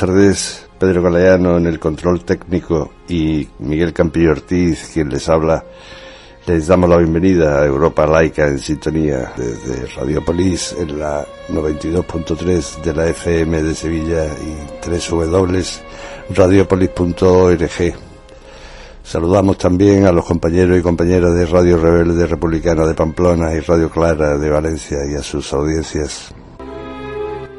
Tardes. Pedro Galeano en el control técnico y Miguel Campillo Ortiz, quien les habla. Les damos la bienvenida a Europa Laica en sintonía desde Radiopolis en la 92.3 de la FM de Sevilla y www.radiopolis.org. Saludamos también a los compañeros y compañeras de Radio Rebelde Republicana de Pamplona y Radio Clara de Valencia y a sus audiencias.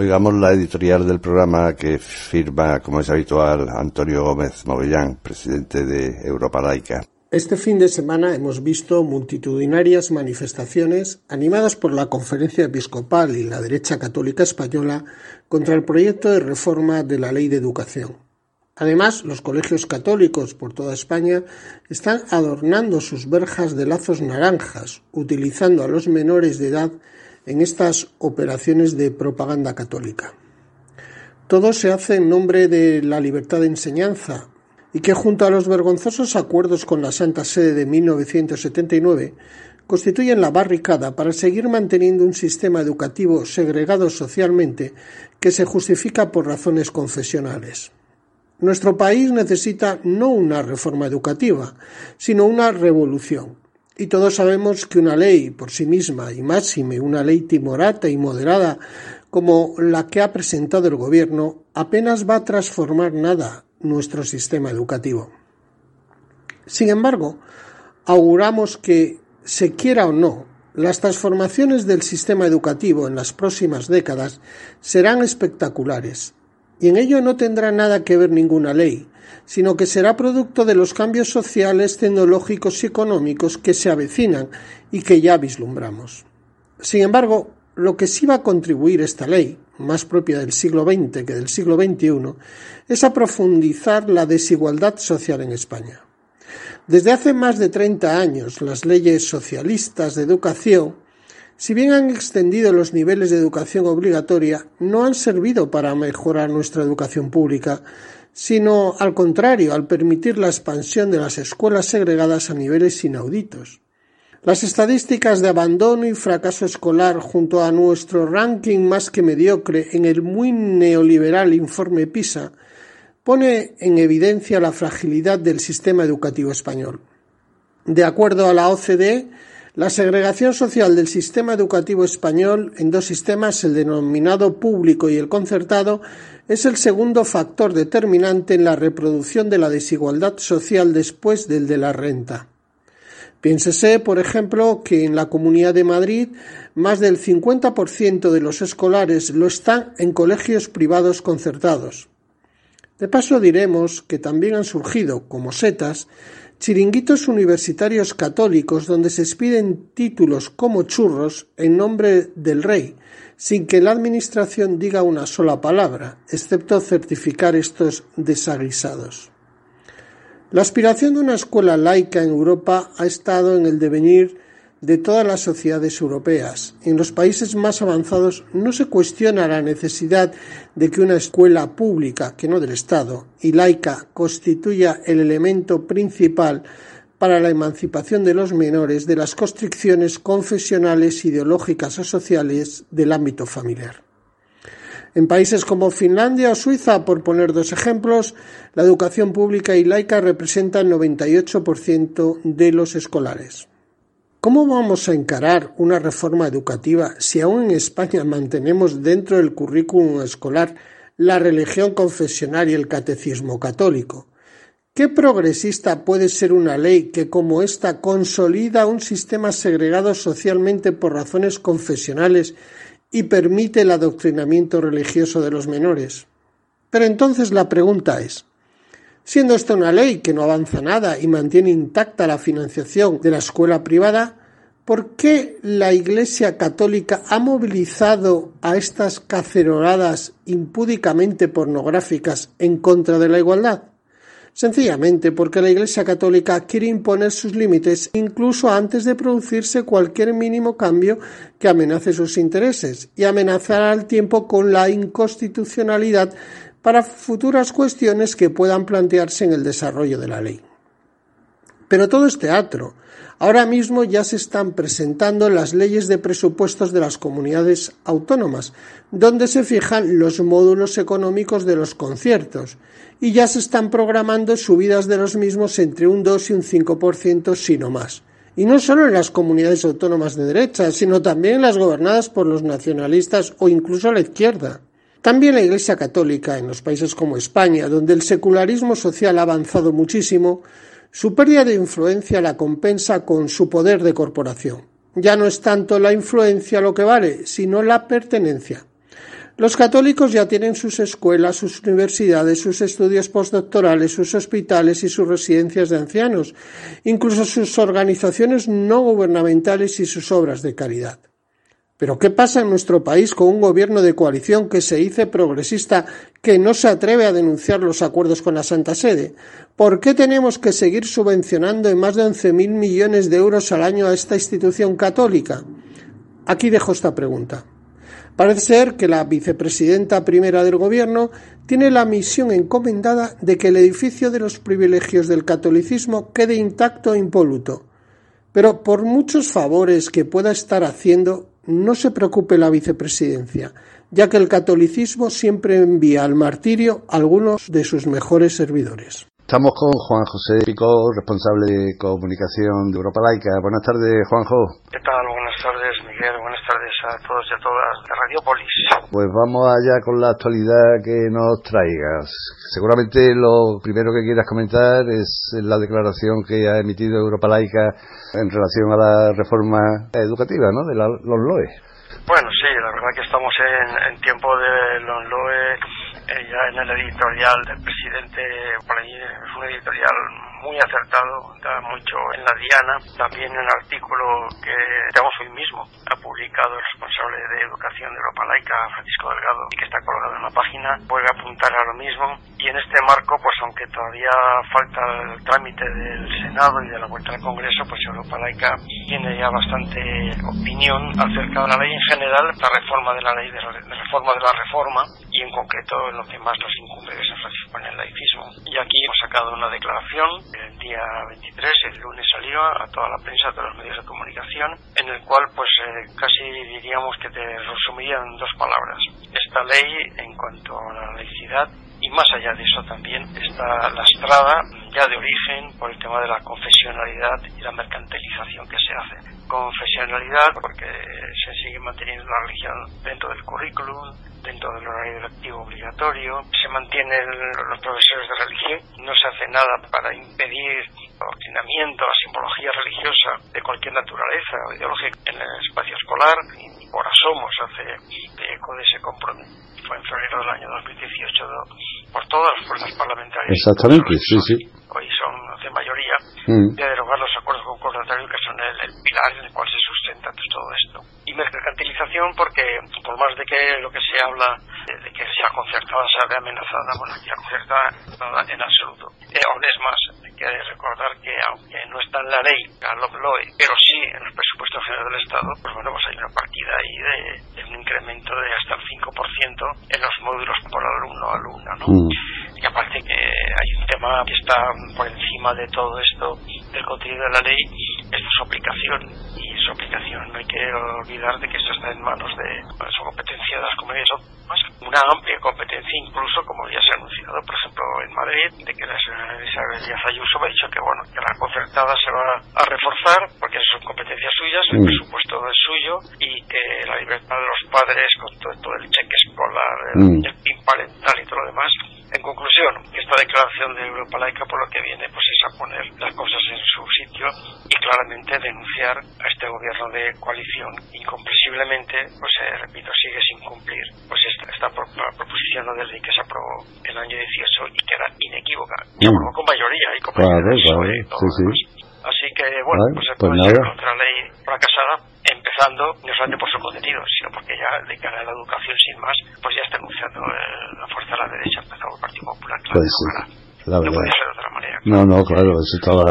Oigamos la editorial del programa que firma, como es habitual, Antonio Gómez Movellán, presidente de Europa Laica. Este fin de semana hemos visto multitudinarias manifestaciones animadas por la Conferencia Episcopal y la derecha católica española contra el proyecto de reforma de la Ley de Educación. Además, los colegios católicos por toda España están adornando sus verjas de lazos naranjas, utilizando a los menores de edad en estas operaciones de propaganda católica. Todo se hace en nombre de la libertad de enseñanza y que junto a los vergonzosos acuerdos con la Santa Sede de 1979 constituyen la barricada para seguir manteniendo un sistema educativo segregado socialmente que se justifica por razones confesionales. Nuestro país necesita no una reforma educativa, sino una revolución y todos sabemos que una ley por sí misma, y máxime una ley timorata y moderada como la que ha presentado el Gobierno, apenas va a transformar nada nuestro sistema educativo. Sin embargo, auguramos que, se quiera o no, las transformaciones del sistema educativo en las próximas décadas serán espectaculares, y en ello no tendrá nada que ver ninguna ley, sino que será producto de los cambios sociales, tecnológicos y económicos que se avecinan y que ya vislumbramos. Sin embargo, lo que sí va a contribuir esta ley, más propia del siglo XX que del siglo XXI, es a profundizar la desigualdad social en España. Desde hace más de 30 años, las leyes socialistas de educación, si bien han extendido los niveles de educación obligatoria, no han servido para mejorar nuestra educación pública, sino al contrario, al permitir la expansión de las escuelas segregadas a niveles inauditos. Las estadísticas de abandono y fracaso escolar junto a nuestro ranking más que mediocre en el muy neoliberal informe PISA pone en evidencia la fragilidad del sistema educativo español. De acuerdo a la OCDE, la segregación social del sistema educativo español en dos sistemas, el denominado público y el concertado, es el segundo factor determinante en la reproducción de la desigualdad social después del de la renta. Piénsese, por ejemplo, que en la Comunidad de Madrid más del 50% de los escolares lo están en colegios privados concertados. De paso diremos que también han surgido, como setas, chiringuitos universitarios católicos donde se expiden títulos como churros en nombre del rey, sin que la Administración diga una sola palabra, excepto certificar estos desaguisados. La aspiración de una escuela laica en Europa ha estado en el devenir de todas las sociedades europeas. En los países más avanzados no se cuestiona la necesidad de que una escuela pública, que no del Estado, y laica constituya el elemento principal para la emancipación de los menores de las constricciones confesionales, ideológicas o sociales del ámbito familiar. En países como Finlandia o Suiza, por poner dos ejemplos, la educación pública y laica representa el 98% de los escolares. ¿Cómo vamos a encarar una reforma educativa si aún en España mantenemos dentro del currículum escolar la religión confesional y el catecismo católico? ¿Qué progresista puede ser una ley que como esta consolida un sistema segregado socialmente por razones confesionales y permite el adoctrinamiento religioso de los menores? Pero entonces la pregunta es, Siendo esta una ley que no avanza nada y mantiene intacta la financiación de la escuela privada, ¿por qué la Iglesia Católica ha movilizado a estas caceroladas impúdicamente pornográficas en contra de la igualdad? Sencillamente porque la Iglesia Católica quiere imponer sus límites incluso antes de producirse cualquier mínimo cambio que amenace sus intereses y amenazar al tiempo con la inconstitucionalidad para futuras cuestiones que puedan plantearse en el desarrollo de la ley. Pero todo es teatro. Ahora mismo ya se están presentando las leyes de presupuestos de las comunidades autónomas, donde se fijan los módulos económicos de los conciertos, y ya se están programando subidas de los mismos entre un 2 y un 5%, si no más. Y no solo en las comunidades autónomas de derecha, sino también en las gobernadas por los nacionalistas o incluso la izquierda. También la Iglesia Católica, en los países como España, donde el secularismo social ha avanzado muchísimo, su pérdida de influencia la compensa con su poder de corporación. Ya no es tanto la influencia lo que vale, sino la pertenencia. Los católicos ya tienen sus escuelas, sus universidades, sus estudios postdoctorales, sus hospitales y sus residencias de ancianos, incluso sus organizaciones no gubernamentales y sus obras de caridad. Pero ¿qué pasa en nuestro país con un gobierno de coalición que se dice progresista que no se atreve a denunciar los acuerdos con la Santa Sede? ¿Por qué tenemos que seguir subvencionando en más de 11.000 millones de euros al año a esta institución católica? Aquí dejo esta pregunta. Parece ser que la vicepresidenta primera del Gobierno tiene la misión encomendada de que el edificio de los privilegios del catolicismo quede intacto e impoluto. Pero por muchos favores que pueda estar haciendo, no se preocupe la vicepresidencia, ya que el catolicismo siempre envía al martirio algunos de sus mejores servidores. Estamos con Juan José Pico, responsable de comunicación de Europa Laica. Buenas tardes, Juanjo. ¿Qué tal? Buenas tardes, Miguel. Buenas tardes a todos y a todas de Radiopolis. Pues vamos allá con la actualidad que nos traigas. Seguramente lo primero que quieras comentar es la declaración que ha emitido Europa Laica en relación a la reforma educativa, ¿no? De los LOE. Bueno, sí, la verdad que estamos en, en tiempo de los LOE ya en el editorial del presidente, por ahí es un editorial muy acertado, da mucho en la diana, también el artículo que tenemos hoy mismo, ha publicado el responsable de Educación de Europa Laica, Francisco Delgado, y que está colgado en la página, a apuntar a lo mismo, y en este marco, pues aunque todavía falta el trámite del Senado y de la vuelta al Congreso, pues Europa Laica tiene ya bastante opinión acerca de la ley en general, la reforma de la ley de, reforma de la reforma, y en concreto en lo que más nos incumbe, que es el laicismo. Y aquí hemos sacado una declaración el día 23, el lunes salió a toda la prensa, a todos los medios de comunicación, en el cual pues eh, casi diríamos que te resumiría en dos palabras. Esta ley en cuanto a la laicidad y más allá de eso también está lastrada ya de origen por el tema de la confesionalidad y la mercantilización que se hace. Confesionalidad porque se sigue manteniendo la religión dentro del currículum, dentro del horario lectivo obligatorio, se mantienen los profesores de religión, no se hace nada para impedir el ordenamiento, la simbología religiosa de cualquier naturaleza o ideológica en el espacio escolar, y por asomo se hace eco de ese compromiso. Fue en febrero del año 2018 por todas las fuerzas parlamentarias. Exactamente, sí, sí. Hoy son de mayoría, mm. de derogar los acuerdos concordatorios que son el, el, pilar en el cual se sustenta todo esto. Y mercantilización porque, por más de que lo que se habla de, que sea concertada, sea de amenazada, bueno, aquí la concertada en absoluto. Eh, aún es más, hay que recordar que aunque no está en la ley, la LOE, pero sí en los presupuestos generales del Estado, pues bueno, pues hay una partida ahí de, de un incremento de hasta el 5% en los módulos por alumno alumna, ¿no? Mm. Y aparte que hay un tema que está por encima de todo esto del contenido de la ley, es su aplicación. Y su aplicación. No hay que olvidar de que esto está en manos de su competencia de las comunidades autónomas, una amplia competencia incluso, como ya se ha anunciado, por ejemplo, en Madrid, de que la señora Isabel Díaz Ayuso ha dicho que bueno que la concertada se va a reforzar porque son competencias suyas, el mm. presupuesto es suyo y que la libertad de los padres con todo, el cheque escolar, el, mm. el PIN parental y todo lo demás en conclusión, esta declaración de Europa Laica por lo que viene pues es a poner las cosas en su sitio y claramente denunciar a este gobierno de coalición. Incomprensiblemente, pues eh, repito, sigue sin cumplir pues esta, esta proposición de ley que se aprobó el año 18 y que era inequívoca. Se mm. aprobó con mayoría y con mayoría Así que, bueno, pues, pues, pues otra ley fracasada empezando no solamente por su contenido, sino porque ya de cara a la educación sin más, pues ya está anunciando eh, la fuerza de la derecha, empezado por el Partido Popular. Claro, pues sí, la verdad. No podía ser de otra manera. No, no, claro, eso estaba,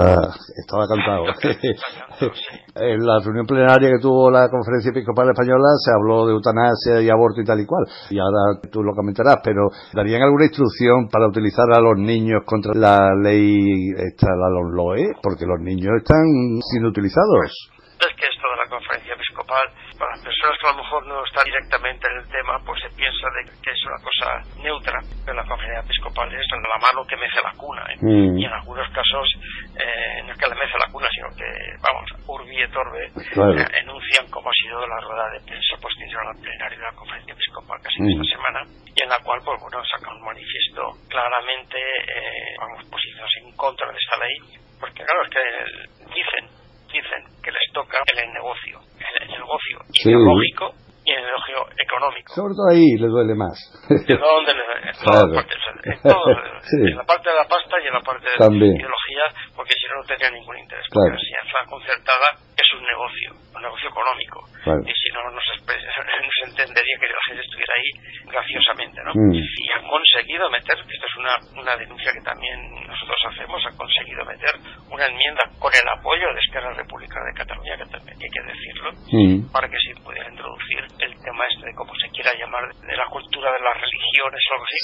estaba cantado. en la reunión plenaria que tuvo la Conferencia Episcopal Española se habló de eutanasia y aborto y tal y cual. Y ahora tú lo comentarás, pero ¿darían alguna instrucción para utilizar a los niños contra la ley, esta, la LOE? Porque los niños están siendo utilizados es que esto de la conferencia episcopal, para las personas que a lo mejor no están directamente en el tema, pues se piensa de que es una cosa neutra, pero la conferencia episcopal es la mano que mece la cuna, ¿eh? mm. y en algunos casos eh, no es que le mece la cuna, sino que, vamos, Urbi et Orbe eh, enuncian cómo ha sido la rueda de prensa posterior al plenario de la conferencia episcopal casi mm. esta semana, y en la cual, pues bueno, saca un manifiesto claramente, vamos, posiciones en contra de esta ley, porque claro, es que dicen dicen que les toca el negocio, el, negocio ideológico y el negocio económico. Sobre todo ahí les duele más. ¿De dónde les duele? En, en, la parte de la pasta y en la parte de la ideología, porque si no, no tendría ningún interés. Porque la enseñanza concertada es un negocio, un negocio económico. Y si no, no se, no se entendería que la gente estuviera ahí graciosamente. ¿no? Mm. Y han conseguido meter, esto es una, una denuncia que también nosotros hacemos, han conseguido meter una enmienda con el apoyo de Esquerra Republicana de Cataluña, que también hay que decirlo, mm. para que se pudiera introducir el tema este de cómo se quiera llamar, de la cultura de las religiones o algo así,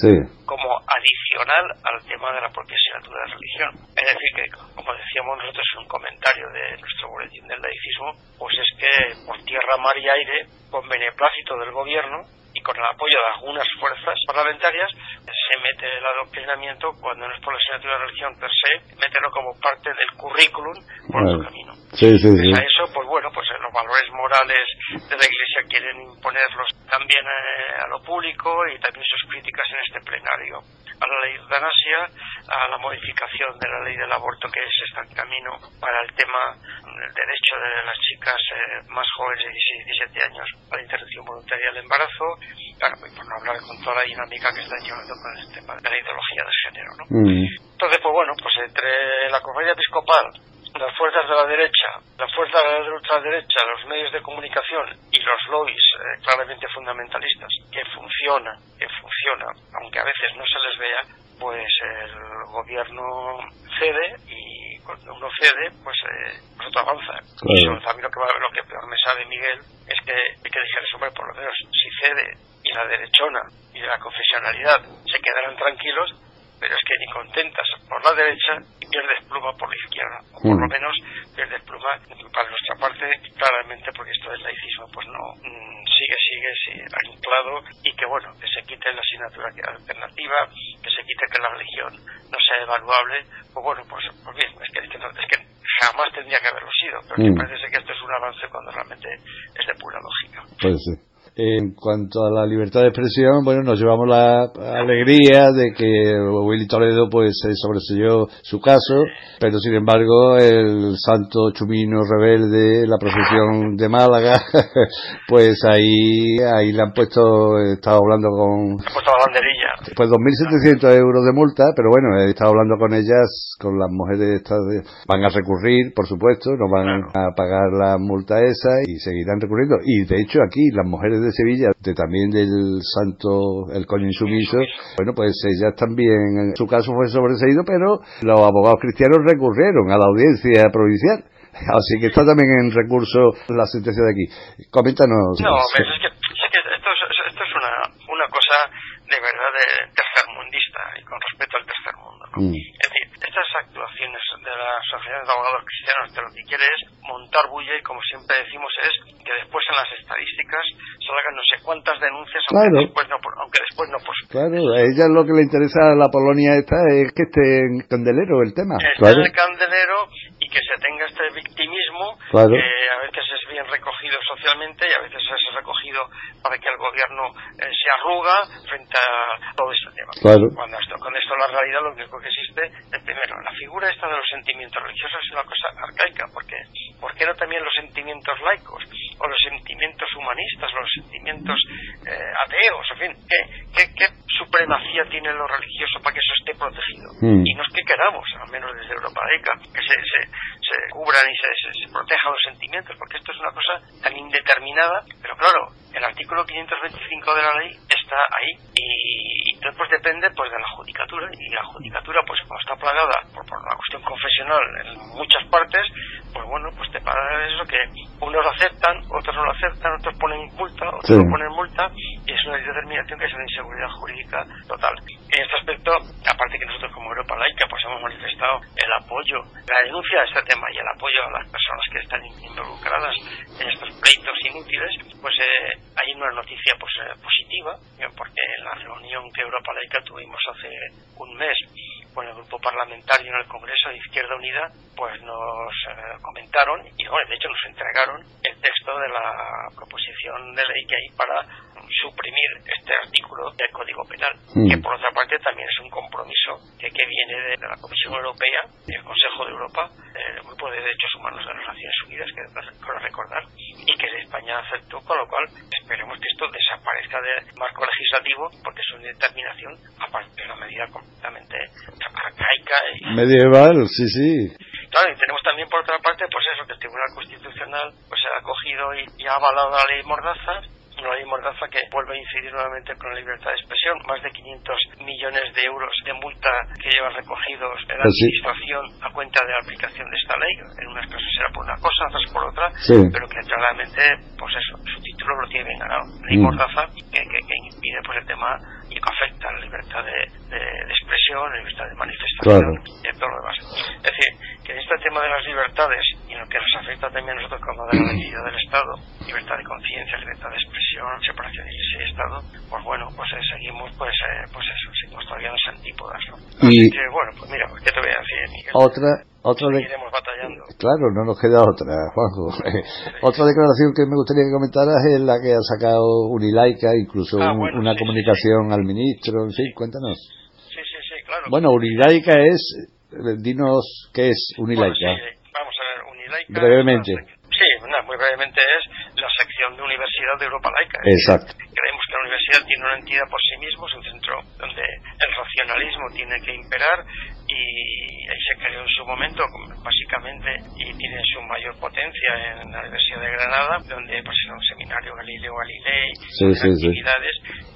como adicional al tema de la propia asignatura de religión. Es decir, que como decíamos nosotros en un comentario de nuestro boletín del laicismo, pues es que por tierra, mar y aire, con beneplácito del gobierno, y con el apoyo de algunas fuerzas parlamentarias se mete el adoctrinamiento cuando no es por la asignatura de religión per se, meterlo como parte del currículum por otro camino. Sí, sí, sí. A eso, pues bueno, pues los valores morales de la Iglesia quieren imponerlos también eh, a lo público y también sus críticas en este plenario a la ley de eutanasia, a la modificación de la ley del aborto que se está en camino para el tema del derecho de las chicas eh, más jóvenes de 16 y 17 años a la interrupción voluntaria del embarazo, claro, y por no hablar con toda la dinámica que están llevando con el tema de la ideología de género. ¿no? Mm. Entonces, pues bueno, pues entre la conferencia episcopal las fuerzas de la derecha, las fuerzas de la ultraderecha, los medios de comunicación y los lobbies eh, claramente fundamentalistas que funcionan, que funcionan, aunque a veces no se les vea, pues el gobierno cede y cuando uno cede, pues, eh, pues otro avanza. Y eso, también lo que, lo que peor me sabe Miguel es que hay que decir eso, por lo menos si cede y la derechona y la confesionalidad se quedarán tranquilos, pero es que ni contentas por la derecha y pierdes pluma por la izquierda, o por lo mm. menos pierdes pluma para nuestra parte, claramente porque esto del laicismo pues no mm, sigue, sigue, sigue anclado y que bueno, que se quite la asignatura alternativa, que se quite que la religión no sea evaluable, pues bueno, pues, pues bien, es que, es que, es que jamás tendría que haberlo sido, pero mm. parece que esto es un avance cuando realmente es de pura lógica. Pues sí. En cuanto a la libertad de expresión, bueno, nos llevamos la alegría de que Willy Toledo pues sobreseyó su caso, pero sin embargo el santo chumino rebelde, la procesión de Málaga, pues ahí ahí le han puesto, he estado hablando con... puesto la banderilla. Pues 2.700 euros de multa, pero bueno, he estado hablando con ellas, con las mujeres estas, van a recurrir, por supuesto, no van a pagar la multa esa y seguirán recurriendo. Y de hecho aquí las mujeres de Sevilla, de, también del santo, el coño insumiso, bueno, pues ellas también, en su caso fue sobreseído, pero los abogados cristianos recurrieron a la audiencia provincial. Así que está también en recurso la sentencia de aquí. Coméntanos. No, es que, esto, es, una, una cosa de verdad de tercermundista y con respecto al tercer mundo. ¿no? Mm. Es decir, estas actuaciones de la Asociación de Abogados Cristianos lo que quiere es montar bulla y como siempre decimos es que después en las estadísticas salgan no sé cuántas denuncias aunque después no aunque después no pues claro a ella lo que le interesa a la Polonia esta es que esté en candelero el tema que esté en el candelero y que se tenga este victimismo que a veces es bien recogido socialmente y a veces es recogido para que el gobierno eh, se arruga frente a todo este tema. Cuando esto con esto la realidad lo único que existe es primero la figura esta de los sentimientos religiosos es una cosa arcaica porque ¿por qué no también los sentimientos laicos o los sentimientos humanistas los sentimientos eh, ateos en fin ¿qué, qué, supremacía tiene lo religioso para que eso esté protegido hmm. y no es que queramos al menos desde Europa laica que se, se, se cubran y se, se, protejan los sentimientos porque esto es una cosa tan indeterminada pero claro el artículo 525 de la ley está ahí y, y entonces pues depende pues de la judicatura y la judicatura pues como está plagada por, por una cuestión confesional en muchas partes pues bueno pues te pasa eso que unos lo aceptan otros no lo aceptan otros ponen multa otros no ponen multa y es una determinación que es una inseguridad jurídica total. En este aspecto aparte que nosotros como Europa Laica pues hemos manifestado el apoyo la denuncia de este tema y el apoyo a las personas que están involucradas en estos pleitos inútiles pues eh, hay una noticia pues eh, positiva porque en la reunión que Europa Laica tuvimos hace un mes con el grupo parlamentario en el Congreso de Izquierda Unida, pues nos eh, comentaron y bueno, de hecho nos entregaron el texto de la proposición de ley que hay para suprimir este artículo del Código Penal, mm. que por otra parte también es un compromiso que, que viene de, la Comisión Europea, del Consejo de Europa, del Grupo de Derechos Humanos de las Naciones Unidas, que quiero recordar, y que España aceptó, con lo cual esperemos que esto desaparezca del marco legislativo, porque es una determinación, aparte de una medida completamente arcaica. Y, Medieval, sí, sí. Claro, y tenemos también por otra parte, pues eso, que el Tribunal Constitucional pues ha acogido y, y ha avalado la ley Mordaza, una ley mordaza que vuelve a incidir nuevamente con la libertad de expresión. Más de 500 millones de euros de multa que llevan recogidos en la pues administración a cuenta de la aplicación de esta ley. En unas casos será por una cosa, otras por otra, pero que claramente, pues eso, su título lo tiene bien ganado. Ley mm. mordaza que, que, impide pues el tema y que afecta a la libertad de, expresión, la libertad de manifestación y todo lo demás. Es decir, que en este tema de las libertades y en lo que nos afecta también a nosotros como de la medida del Estado, libertad de conciencia, libertad de expresión, separación de iglesia y Estado, pues bueno, pues eh, seguimos, pues, eh, pues eso, seguimos todavía en las antípodas, ¿no? Así que, bueno, pues mira, ¿qué te voy a decir, Miguel? Otra, otra de... batallando. Claro, no nos queda otra, Juanjo. otra declaración que me gustaría que comentaras es la que ha sacado Unilaica, incluso ah, una comunicación al ministro, en fin, cuéntanos. Sí, sí, sí, claro. Bueno, Unilaica es dinos qué es Unilaica. vamos a ver, Unilaica. Brevemente. Sí, muy brevemente es la sección de Universidad de Europa Laica. Exacto. Creemos que la universidad tiene una entidad por sí misma, es un centro donde el racionalismo tiene que imperar y ahí se creó en su momento, básicamente, y tiene su mayor potencia en la Universidad de Granada, donde pues es un seminario Galileo Galilei, sí, actividades,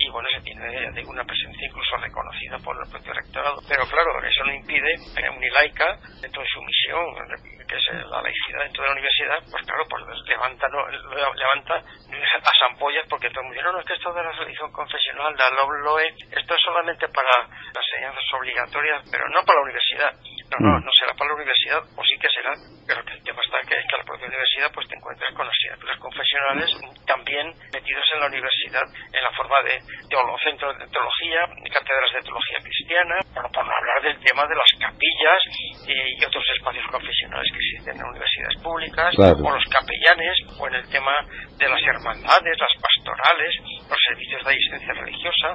y bueno, se tiene una presencia incluso reconocida por el propio rectorado. Pero claro, eso no impide que Unilaica, dentro de su misión, que es la laicidad dentro de la universidad, pues claro, pues levanta, no, levanta las ampollas porque todo el mundo, no, no, es que esto de la religión confesional, la LOE, esto es solamente para las enseñanzas obligatorias, pero no para la universidad. No, no, mm. no será para la universidad, o sí que será, pero que el tema está que, que a la propia universidad pues te encuentras con las asignaturas confesionales también metidos en la universidad en la forma de centros de teología, cátedras de teología cristiana, para, para hablar del tema de las capillas y, otros espacios confesionales que existen en universidades públicas, o los capellanes, o en el tema de las hermandades, las pastorales, los servicios de asistencia religiosa,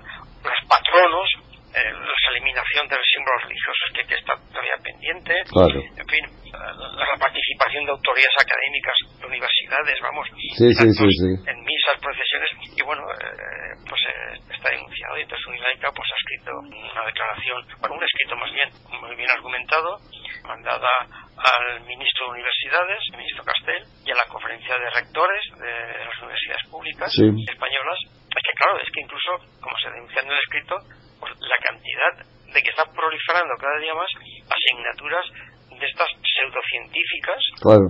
los patronos, eliminación de los símbolos religiosos que, que está todavía pendiente, en fin, la, participación de autoridades académicas de universidades, vamos, en misas, procesiones, y bueno, eh, pues eh, está denunciado y entonces Unilaica pues ha escrito una declaración, bueno, un escrito más bien, muy bien argumentado, mandada al ministro de Universidades, el ministro Castel, y a la conferencia de rectores de las universidades públicas españolas. Es que claro, es que incluso, como se denuncia en el escrito, pues, la cantidad de que está proliferando cada día más asignaturas de estas pseudocientíficas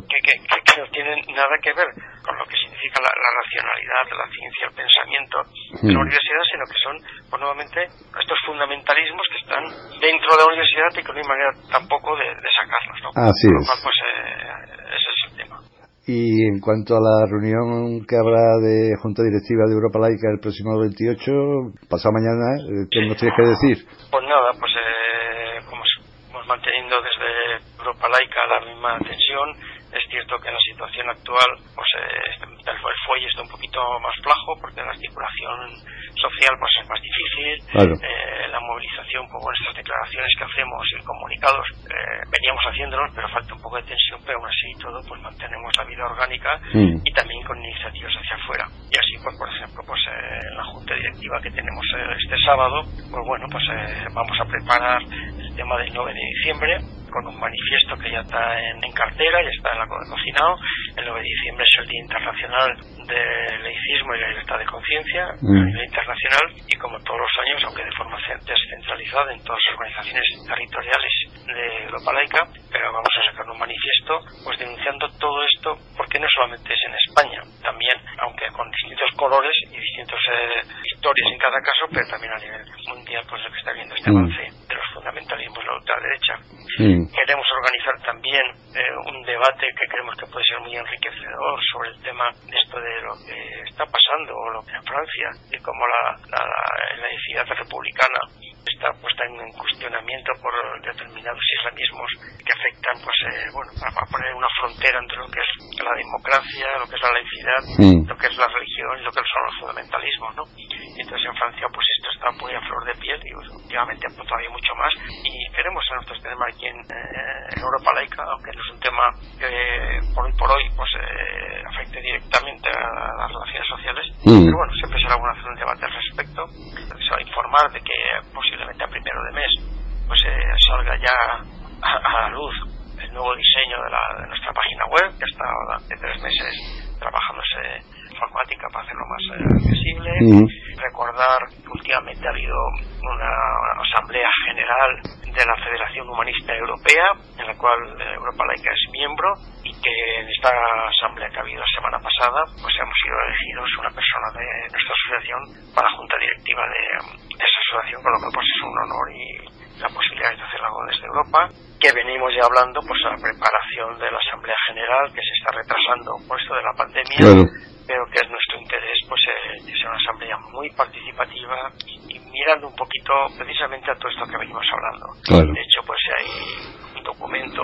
que, que, no tienen nada que ver con lo que significa significa la, racionalidad, la ciencia, el pensamiento de la universidad, sino que son, pues nuevamente, estos fundamentalismos que están dentro de la universidad y que no hay manera tampoco de, sacarlos. ¿no? Así es. pues, eh, ese es el tema. Y en cuanto a la reunión que habrá de Junta Directiva de Europa Laica el próximo 28, pasado mañana, eh, ¿qué nos tienes que decir? Pues nada, pues eh, como estamos manteniendo desde Europa Laica la misma tensión, es cierto que en la situación actual pues, eh, el, fuelle está un poquito más flajo porque la articulación social pues, es más difícil. Eh, la movilización, pues, bueno, estas declaraciones que hacemos y comunicados eh, veníamos haciéndolos, pero falta un poco de tensión, pero aún así todo pues mantenemos la vida orgánica mm. y también con iniciativas hacia afuera. Y así, pues por ejemplo, pues en la junta directiva que tenemos este sábado, pues bueno, pues vamos a preparar el tema del 9 de diciembre con un manifiesto que ya está en, cartera, ya está en la cocinado. El 9 de diciembre es el Día Internacional del Laicismo y la Libertad de Conciencia a mm. nivel internacional y como todos los años, aunque de forma descentralizada en todas las organizaciones territoriales de Europa Laica, pero vamos a sacar un manifiesto pues denunciando todo esto porque no solamente es en España, también, aunque con distintos colores y distintas eh, historias en cada caso, pero también a nivel mundial pues lo que está viendo este mm. avance de los fundamentalismos de la ultraderecha. Mm. Queremos organizar también eh, un debate que creemos que puede ser muy enriquecedor sobre el tema de esto de lo que está pasando o lo que en Francia y cómo la, la, la republicana está puesta en cuestionamiento por determinados islamismos que afectan, pues, eh, bueno, a, poner una frontera entre lo que es la democracia, lo que es la laicidad, mm. lo que es la religión y lo que son los fundamentalismos, ¿no? Y entonces en Francia, pues esto está muy a flor de piel y últimamente pues, todavía mucho más y queremos en nuestros temas aquí en, eh, Europa laica, aunque no es un tema que por hoy por hoy pues eh, afecte directamente a las relaciones sociales, mm. pero bueno, siempre será bueno hacer un debate al respecto, se va a informar de que posiblemente a primero de mes pues eh, salga ya a, la luz el nuevo diseño de, la, de nuestra página web, que está de tres meses trabajándose informática para hacerlo más eh, accesible. Recordar que últimamente ha habido una asamblea general de la Federación Humanista Europea, en la cual eh, Europa Laica es miembro, y que en esta asamblea que ha habido la semana pasada, pues hemos sido elegidos una persona de nuestra asociación para la junta directiva de, esa asociación, con lo cual pues es un honor y la posibilidad de hacer algo desde Europa, que venimos ya hablando pues a la preparación de la Asamblea General, que se está retrasando por esto de la pandemia, pero que es nuestro interés pues eh, que sea una asamblea muy participativa y, mirando un poquito precisamente a todo esto que venimos hablando. De hecho, pues hay documento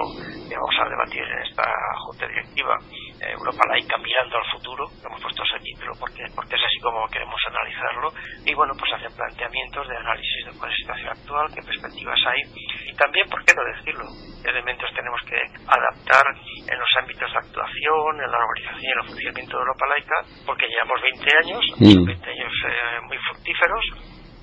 que vamos a debatir en esta junta directiva, eh, Europa laica mirando al futuro, hemos puesto ese título porque, porque es así como queremos analizarlo, y bueno, pues hacer planteamientos de análisis de cuál es la situación actual, qué perspectivas hay, y también, ¿por qué no decirlo? elementos tenemos que adaptar en los ámbitos de actuación, en la organización y en el funcionamiento de Europa Laica, porque llevamos 20 años, 20 mm. años eh, muy fructíferos,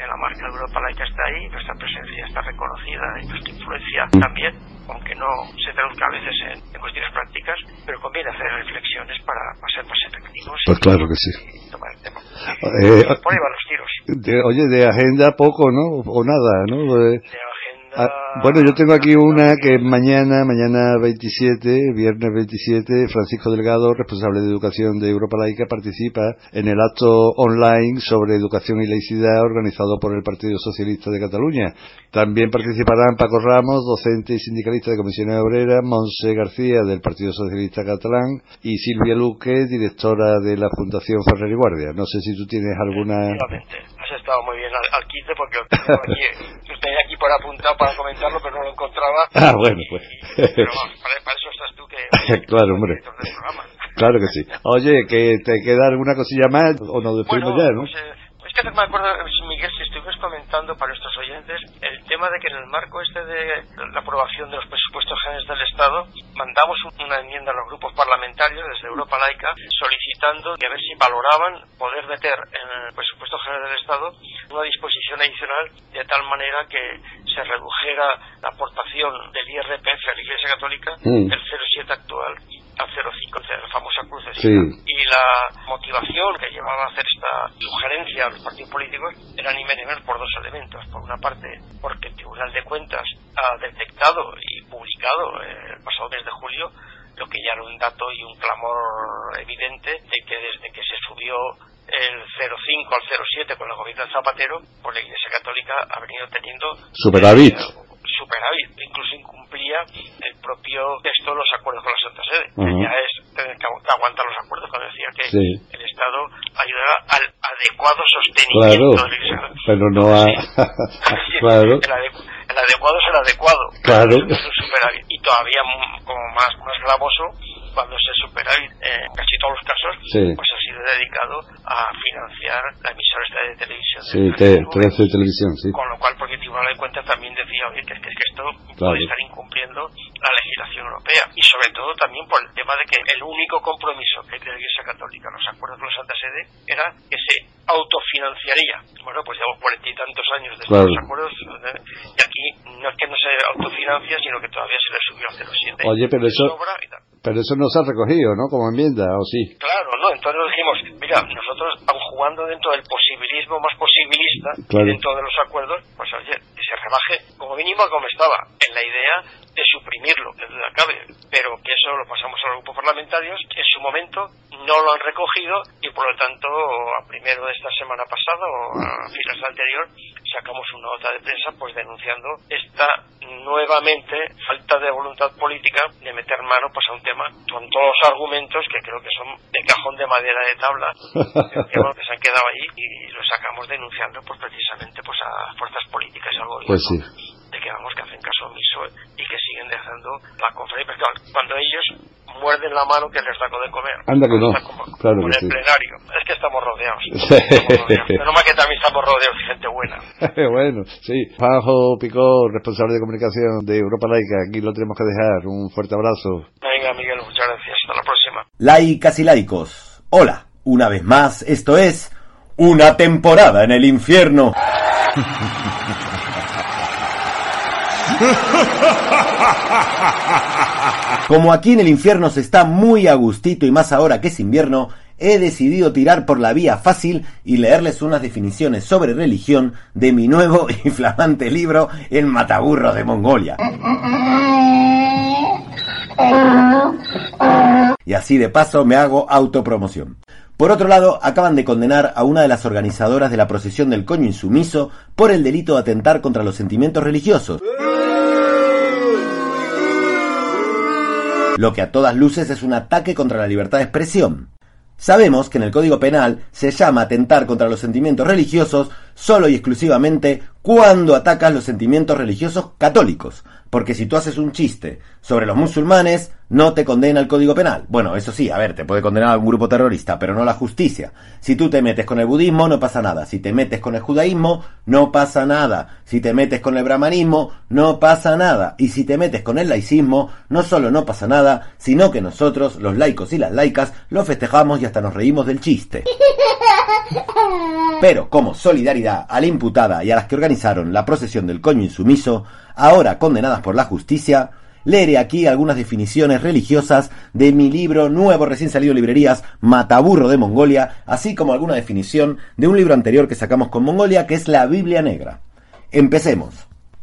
la marca de Europa Laica está ahí, nuestra presencia está reconocida y nuestra influencia también, aunque no se traduzca a veces en, cuestiones prácticas, pero conviene hacer reflexiones para, ser más efectivos. Pues claro que sí. tomar el tema. Eh, por ahí van los tiros. oye, de agenda poco, ¿no? O nada, ¿no? De Ah, bueno, yo tengo aquí una que mañana, mañana 27, viernes 27, Francisco Delgado, responsable de educación de Europa Laica, participa en el acto online sobre educación y laicidad organizado por el Partido Socialista de Cataluña. También participarán Paco Ramos, docente y sindicalista de Comisiones Obreras, Monse García del Partido Socialista Catalán y Silvia Luque, directora de la Fundación Ferrer y Guardia. No sé si tú tienes alguna has estado muy bien al, porque aquí, tenía aquí por apuntar para comentarlo, pero no lo encontraba. Ah, bueno, pues. pero para, eso estás tú que... claro, hombre. Claro que sí. Oye, que te queda alguna cosilla más o nos despedimos ya, ¿no? Pues, eh, es que me acuerdo, Miguel, si estuvimos comentando para nuestros oyentes el tema de que en el marco este de la aprobación de los presupuestos generales del Estado mandamos una enmienda a los grupos parlamentarios desde Europa Laica solicitando que a ver si valoraban poder meter en el presupuesto general del Estado una disposición adicional de tal manera que se redujera la aportación del IRPF a la Iglesia Católica mm. el 0,7 actual al 0,5, la famosa cruz Y la motivación que llevaba a hacer esta sugerencia a los partidos políticos era ni menos por dos elementos. Por una parte, porque el Tribunal de Cuentas ha detectado y publicado eh, el pasado mes de julio lo que ya era un dato y un clamor evidente de que desde que se subió el 05 al 07 con la gobierno de Zapatero, pues la Iglesia Católica ha venido teniendo superávit. Superávit, incluso incumplía el propio texto de los acuerdos con la Santa Sede, que ya es tener que aguantar los acuerdos, cuando decía que el Estado ayudará al adecuado sostenimiento claro, de la Iglesia. Pero no a... claro. El, adecuado es el adecuado. Claro. Y todavía como más, más gravoso cuando se superávit en casi todos los casos, pues ha sido dedicado a financiar la emisora de televisión. Sí, de, de televisión, sí. Con lo cual, porque el Tribunal de Cuentas también decía, oye, que, es que esto puede estar incumpliendo la legislación europea. Y sobre todo también por el tema de que el único compromiso que tiene la Iglesia Católica, los acuerdos con la Santa Sede, era que se autofinanciaría. Bueno, pues llevamos cuarenta y tantos años de los acuerdos ¿eh? y aquí no es que no se autofinancia, sino que todavía se le subió a 0,7. Oye, pero eso... Pero eso no se ha recogido, ¿no? Como enmienda, ¿o sí? Claro, no. Entonces nos dijimos, mira, nosotros, aun jugando dentro del posibilismo más posibilista, dentro de los acuerdos, pues oye, que se rebaje como mínimo como estaba, en la idea de suprimirlo, que duda cabe. Pero que eso lo pasamos a los grupos parlamentarios, en su momento no lo han recogido y por lo tanto, a primero de esta semana pasada o a finales anterior, sacamos una nota de prensa pues denunciando esta nuevamente falta de voluntad política de meter mano pues a un tema con todos los argumentos que creo que son de cajón de madera de tabla que, bueno, que se han quedado ahí y lo sacamos denunciando pues precisamente pues a fuerzas políticas y al gobierno pues sí. de que vamos que hacen caso omiso y que siguen dejando la conferencia cuando ellos muerden la mano que les da de comer. Anda que no. Claro que el plenario es que estamos rodeados, pero más que también estamos rodeados de gente buena. Bueno sí. Pajo Picó responsable de comunicación de Europa Laica. Aquí lo tenemos que dejar. Un fuerte abrazo. Venga Miguel muchas gracias. Hasta la próxima. Laicas y laicos. Hola. Una vez más esto es una temporada en el infierno Como aquí en el infierno se está muy a gustito y más ahora que es invierno, he decidido tirar por la vía fácil y leerles unas definiciones sobre religión de mi nuevo y flamante libro El Mataburro de Mongolia. Y así de paso me hago autopromoción. Por otro lado, acaban de condenar a una de las organizadoras de la procesión del coño insumiso por el delito de atentar contra los sentimientos religiosos. Lo que a todas luces es un ataque contra la libertad de expresión. Sabemos que en el Código Penal se llama atentar contra los sentimientos religiosos solo y exclusivamente cuando atacas los sentimientos religiosos católicos, porque si tú haces un chiste sobre los musulmanes, no te condena el Código Penal. Bueno, eso sí, a ver, te puede condenar a un grupo terrorista, pero no la justicia. Si tú te metes con el budismo, no pasa nada. Si te metes con el judaísmo, no pasa nada. Si te metes con el brahmanismo, no pasa nada. Y si te metes con el laicismo, no solo no pasa nada, sino que nosotros, los laicos y las laicas, lo festejamos y hasta nos reímos del chiste. Pero como solidaridad a la imputada y a las que organizaron la procesión del coño insumiso, ahora condenadas por la justicia, leeré aquí algunas definiciones religiosas de mi libro nuevo recién salido librerías, Mataburro de Mongolia, así como alguna definición de un libro anterior que sacamos con Mongolia, que es la Biblia Negra. Empecemos.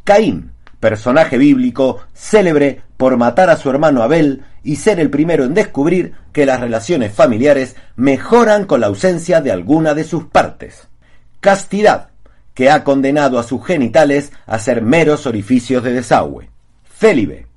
Caín, personaje bíblico célebre por matar a su hermano Abel y ser el primero en descubrir que las relaciones familiares mejoran con la ausencia de alguna de sus partes. Castidad, que ha condenado a sus genitales a ser meros orificios de desagüe. Célibe,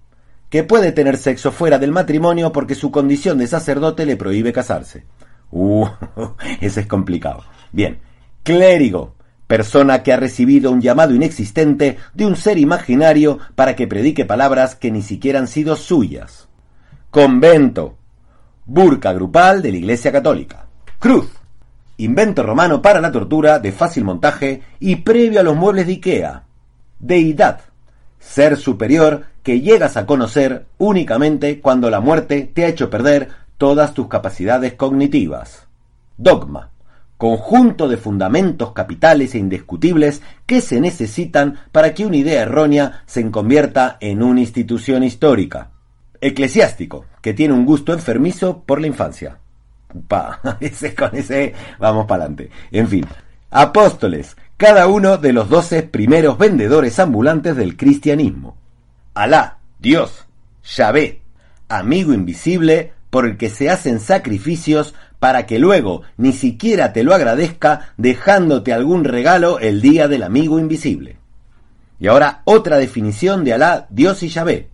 que puede tener sexo fuera del matrimonio porque su condición de sacerdote le prohíbe casarse. Uh, ese es complicado. Bien. Clérigo, persona que ha recibido un llamado inexistente de un ser imaginario para que predique palabras que ni siquiera han sido suyas. Convento, burca grupal de la Iglesia Católica. Cruz, invento romano para la tortura de fácil montaje y previo a los muebles de Ikea. Deidad, ser superior que llegas a conocer únicamente cuando la muerte te ha hecho perder todas tus capacidades cognitivas. Dogma, conjunto de fundamentos capitales e indiscutibles que se necesitan para que una idea errónea se convierta en una institución histórica. Eclesiástico, que tiene un gusto enfermizo por la infancia. Pa, ese con ese vamos para adelante. En fin, apóstoles, cada uno de los doce primeros vendedores ambulantes del cristianismo. Alá, Dios, Yahvé, amigo invisible por el que se hacen sacrificios para que luego ni siquiera te lo agradezca dejándote algún regalo el día del amigo invisible. Y ahora otra definición de Alá, Dios y Yahvé.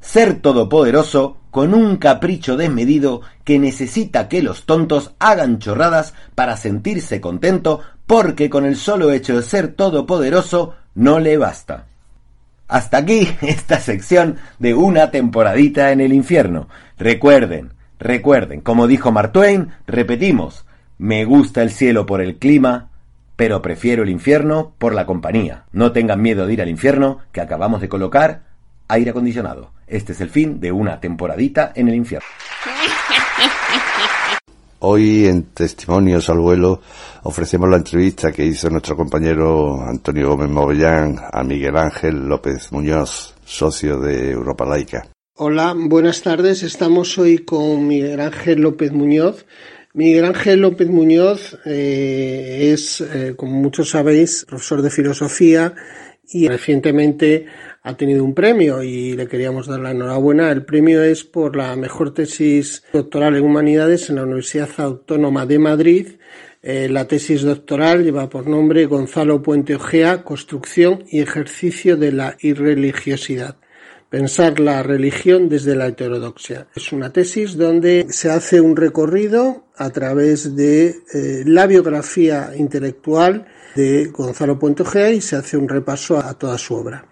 Ser todopoderoso con un capricho desmedido que necesita que los tontos hagan chorradas para sentirse contento porque con el solo hecho de ser todopoderoso no le basta. Hasta aquí esta sección de una temporadita en el infierno. Recuerden, recuerden, como dijo Mark Twain, repetimos, me gusta el cielo por el clima, pero prefiero el infierno por la compañía. No tengan miedo de ir al infierno, que acabamos de colocar aire acondicionado. Este es el fin de una temporadita en el infierno. Hoy en Testimonios al Vuelo ofrecemos la entrevista que hizo nuestro compañero Antonio Gómez Movellán a Miguel Ángel López Muñoz, socio de Europa Laica. Hola, buenas tardes. Estamos hoy con Miguel Ángel López Muñoz. Miguel Ángel López Muñoz eh, es, eh, como muchos sabéis, profesor de filosofía y recientemente ha tenido un premio y le queríamos dar la enhorabuena. El premio es por la mejor tesis doctoral en humanidades en la Universidad Autónoma de Madrid. Eh, la tesis doctoral lleva por nombre Gonzalo Puente Ojea, Construcción y Ejercicio de la Irreligiosidad. Pensar la religión desde la heterodoxia. Es una tesis donde se hace un recorrido a través de eh, la biografía intelectual de Gonzalo Puente Ojea y se hace un repaso a toda su obra.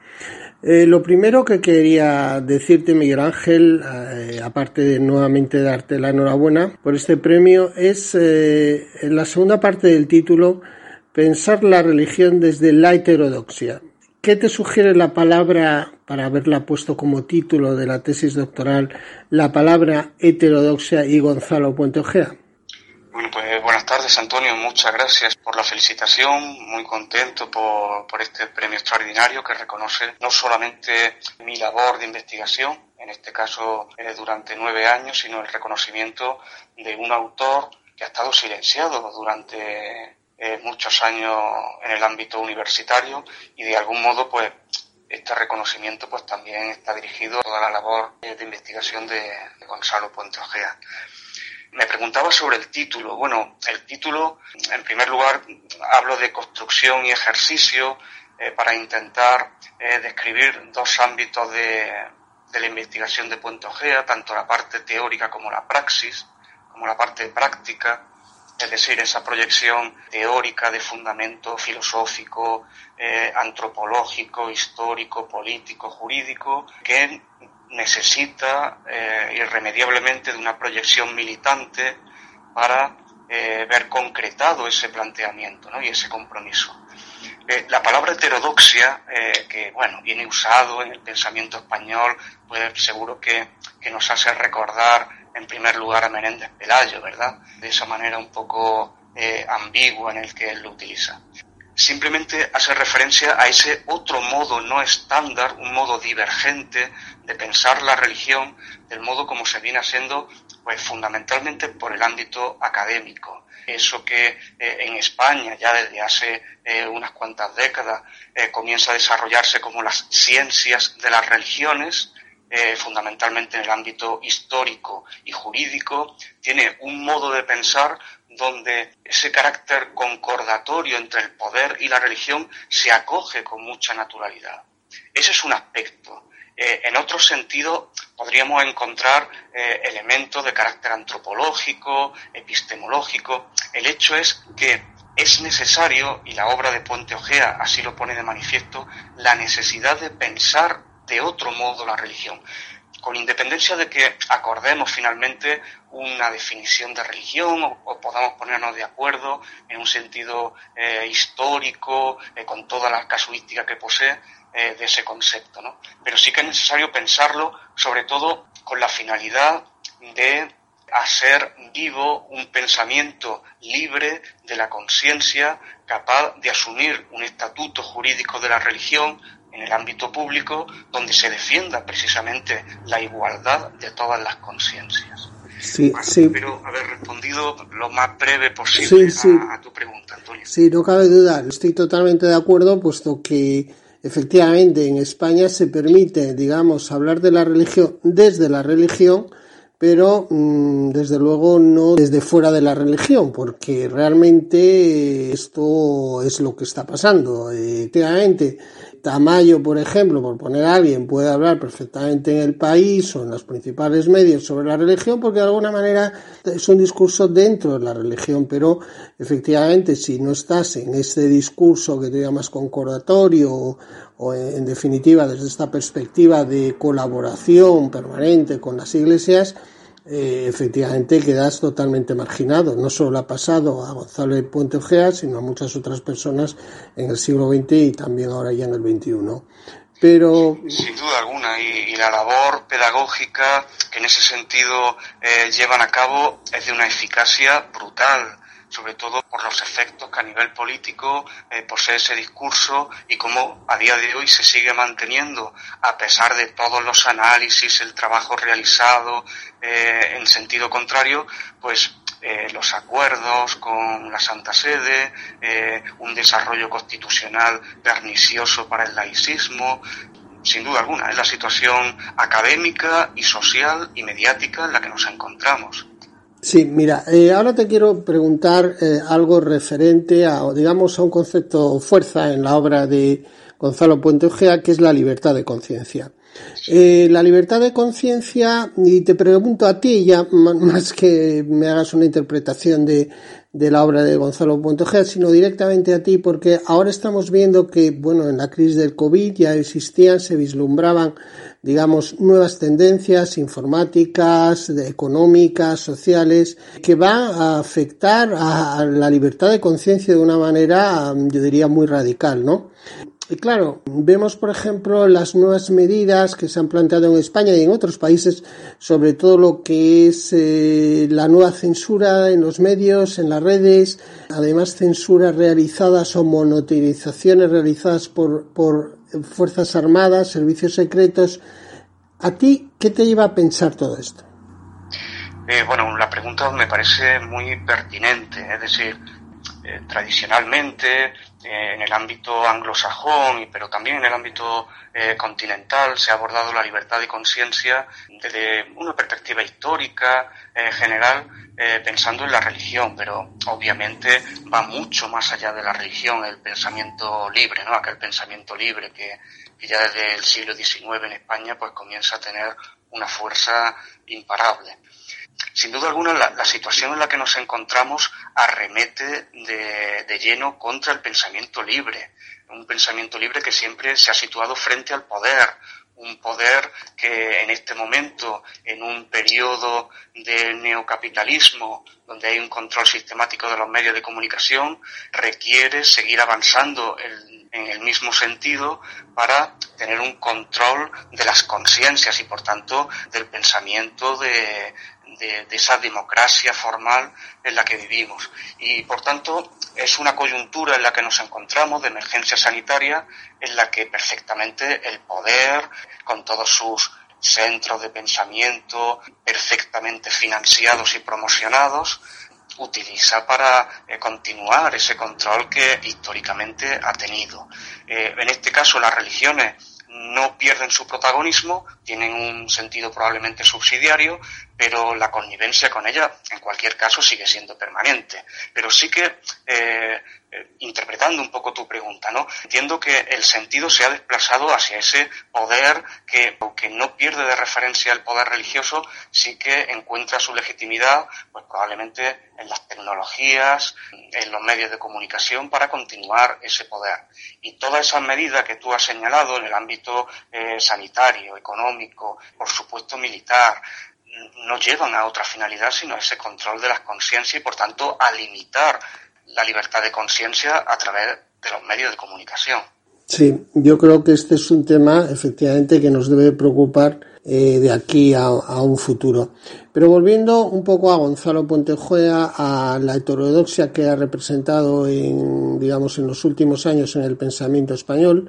Eh, lo primero que quería decirte, Miguel Ángel, eh, aparte de nuevamente darte la enhorabuena por este premio, es eh, en la segunda parte del título, pensar la religión desde la heterodoxia. ¿Qué te sugiere la palabra, para haberla puesto como título de la tesis doctoral, la palabra heterodoxia y Gonzalo Puente Ojea? Bueno, pues buenas tardes, Antonio. Muchas gracias por la felicitación. Muy contento por, por este premio extraordinario que reconoce no solamente mi labor de investigación, en este caso eh, durante nueve años, sino el reconocimiento de un autor que ha estado silenciado durante eh, muchos años en el ámbito universitario y de algún modo, pues, este reconocimiento pues también está dirigido a toda la labor eh, de investigación de, de Gonzalo Puente Ojea. Me preguntaba sobre el título. Bueno, el título, en primer lugar, hablo de construcción y ejercicio eh, para intentar eh, describir dos ámbitos de, de, la investigación de Puente Ojea, tanto la parte teórica como la praxis, como la parte práctica, es decir, esa proyección teórica de fundamento filosófico, eh, antropológico, histórico, político, jurídico, que necesita eh, irremediablemente de una proyección militante para eh, ver concretado ese planteamiento ¿no? y ese compromiso. Eh, la palabra heterodoxia, que bueno, viene usado en el pensamiento español, pues seguro que, que, nos hace recordar en primer lugar a Menéndez Pelayo, ¿verdad? De esa manera un poco ambigua en el que él lo utiliza simplemente hace referencia a ese otro modo no estándar, un modo divergente de pensar la religión del modo como se viene haciendo pues fundamentalmente por el ámbito académico. Eso que eh, en España ya desde hace eh, unas cuantas décadas eh, comienza a desarrollarse como las ciencias de las religiones, fundamentalmente en el ámbito histórico y jurídico, tiene un modo de pensar donde ese carácter concordatorio entre el poder y la religión se acoge con mucha naturalidad. Ese es un aspecto. Eh, en otro sentido, podríamos encontrar eh, elementos de carácter antropológico, epistemológico. El hecho es que es necesario, y la obra de Puente Ojea así lo pone de manifiesto, la necesidad de pensar de otro modo la religión con independencia de que acordemos finalmente una definición de religión o, podamos ponernos de acuerdo en un sentido eh, histórico, eh, con toda la casuística que posee eh, de ese concepto. ¿no? Pero sí que es necesario pensarlo, sobre todo con la finalidad de hacer vivo un pensamiento libre de la conciencia, capaz de asumir un estatuto jurídico de la religión, en el ámbito público donde se defienda precisamente la igualdad de todas las conciencias. Sí, bueno, sí. Espero haber respondido lo más breve posible sí, sí. A, a, tu pregunta, Antonio. Sí, no cabe duda. Estoy totalmente de acuerdo, puesto que efectivamente en España se permite, digamos, hablar de la religión desde la religión, pero mm, desde luego no desde fuera de la religión, porque realmente esto es lo que está pasando. efectivamente, Tamayo, por ejemplo, por poner a alguien, puede hablar perfectamente en el país o en los principales medios sobre la religión, porque de alguna manera es un discurso dentro de la religión, pero efectivamente si no estás en ese discurso que te llamas concordatorio o, en definitiva desde esta perspectiva de colaboración permanente con las iglesias, eh, efectivamente quedas totalmente marginado. No solo ha pasado a Gonzalo de Puente Ojea, sino a muchas otras personas en el siglo XX y también ahora ya en el XXI. Pero... Sin duda alguna, y, la labor pedagógica que en ese sentido eh, llevan a cabo es de una eficacia brutal sobre todo por los efectos que a nivel político eh, posee ese discurso y cómo a día de hoy se sigue manteniendo, a pesar de todos los análisis, el trabajo realizado eh, en sentido contrario, pues eh, los acuerdos con la Santa Sede, un desarrollo constitucional pernicioso para el laicismo, sin duda alguna, es la situación académica y social y mediática en la que nos encontramos. Sí, mira, eh, ahora te quiero preguntar eh, algo referente a, digamos, a un concepto fuerza en la obra de Gonzalo Puente Ojea, que es la libertad de conciencia. Eh, la libertad de conciencia, y te pregunto a ti, ya más que me hagas una interpretación de, de la obra de Gonzalo Puente Ojea, sino directamente a ti, porque ahora estamos viendo que, bueno, en la crisis del COVID ya existían, se vislumbraban digamos, nuevas tendencias informáticas, económicas, sociales, que va a afectar a la libertad de conciencia de una manera, yo diría, muy radical, ¿no? Y claro, vemos, por ejemplo, las nuevas medidas que se han planteado en España y en otros países sobre todo lo que es eh, la nueva censura en los medios, en las redes, además censuras realizadas o monotirizaciones realizadas por, por Fuerzas Armadas, servicios secretos. ¿A ti qué te lleva a pensar todo esto? Eh, bueno, la pregunta me parece muy pertinente. Es decir, eh, tradicionalmente eh, en el ámbito anglosajón, pero también en el ámbito continental, se ha abordado la libertad de conciencia desde una perspectiva histórica general, pensando en la religión, pero obviamente va mucho más allá de la religión, el pensamiento libre, ¿no? Aquel pensamiento libre que, que ya desde el siglo XIX en España pues comienza a tener una fuerza imparable. Sin duda alguna, la, situación en la que nos encontramos arremete de, de, lleno contra el pensamiento libre, un pensamiento libre que siempre se ha situado frente al poder, un poder que en este momento, en un periodo de neocapitalismo, donde hay un control sistemático de los medios de comunicación, requiere seguir avanzando en el mismo sentido para tener un control de las conciencias y, por tanto, del pensamiento de, de, esa democracia formal en la que vivimos. Y por tanto es una coyuntura en la que nos encontramos de emergencia sanitaria en la que perfectamente el poder, con todos sus centros de pensamiento perfectamente financiados y promocionados, utiliza para eh, continuar ese control que históricamente ha tenido. Eh, en este caso, las religiones no pierden su protagonismo, tienen un sentido probablemente subsidiario, pero la connivencia con ella, en cualquier caso, sigue siendo permanente. Pero sí que, eh, eh, interpretando un poco tu pregunta, ¿no? Entiendo que el sentido se ha desplazado hacia ese poder que, aunque no pierde de referencia el poder religioso, sí que encuentra su legitimidad, pues probablemente en las tecnologías, en los medios de comunicación para continuar ese poder. Y todas esas medidas que tú has señalado en el ámbito eh, sanitario, económico, por supuesto militar, no llevan a otra finalidad sino a ese control de las conciencias y por tanto a limitar la libertad de conciencia a través de los medios de comunicación. Sí, yo creo que este es un tema efectivamente que nos debe preocupar eh, de aquí a, un futuro. Pero volviendo un poco a Gonzalo Puentejuea, a la heterodoxia que ha representado en, digamos, en los últimos años en el pensamiento español,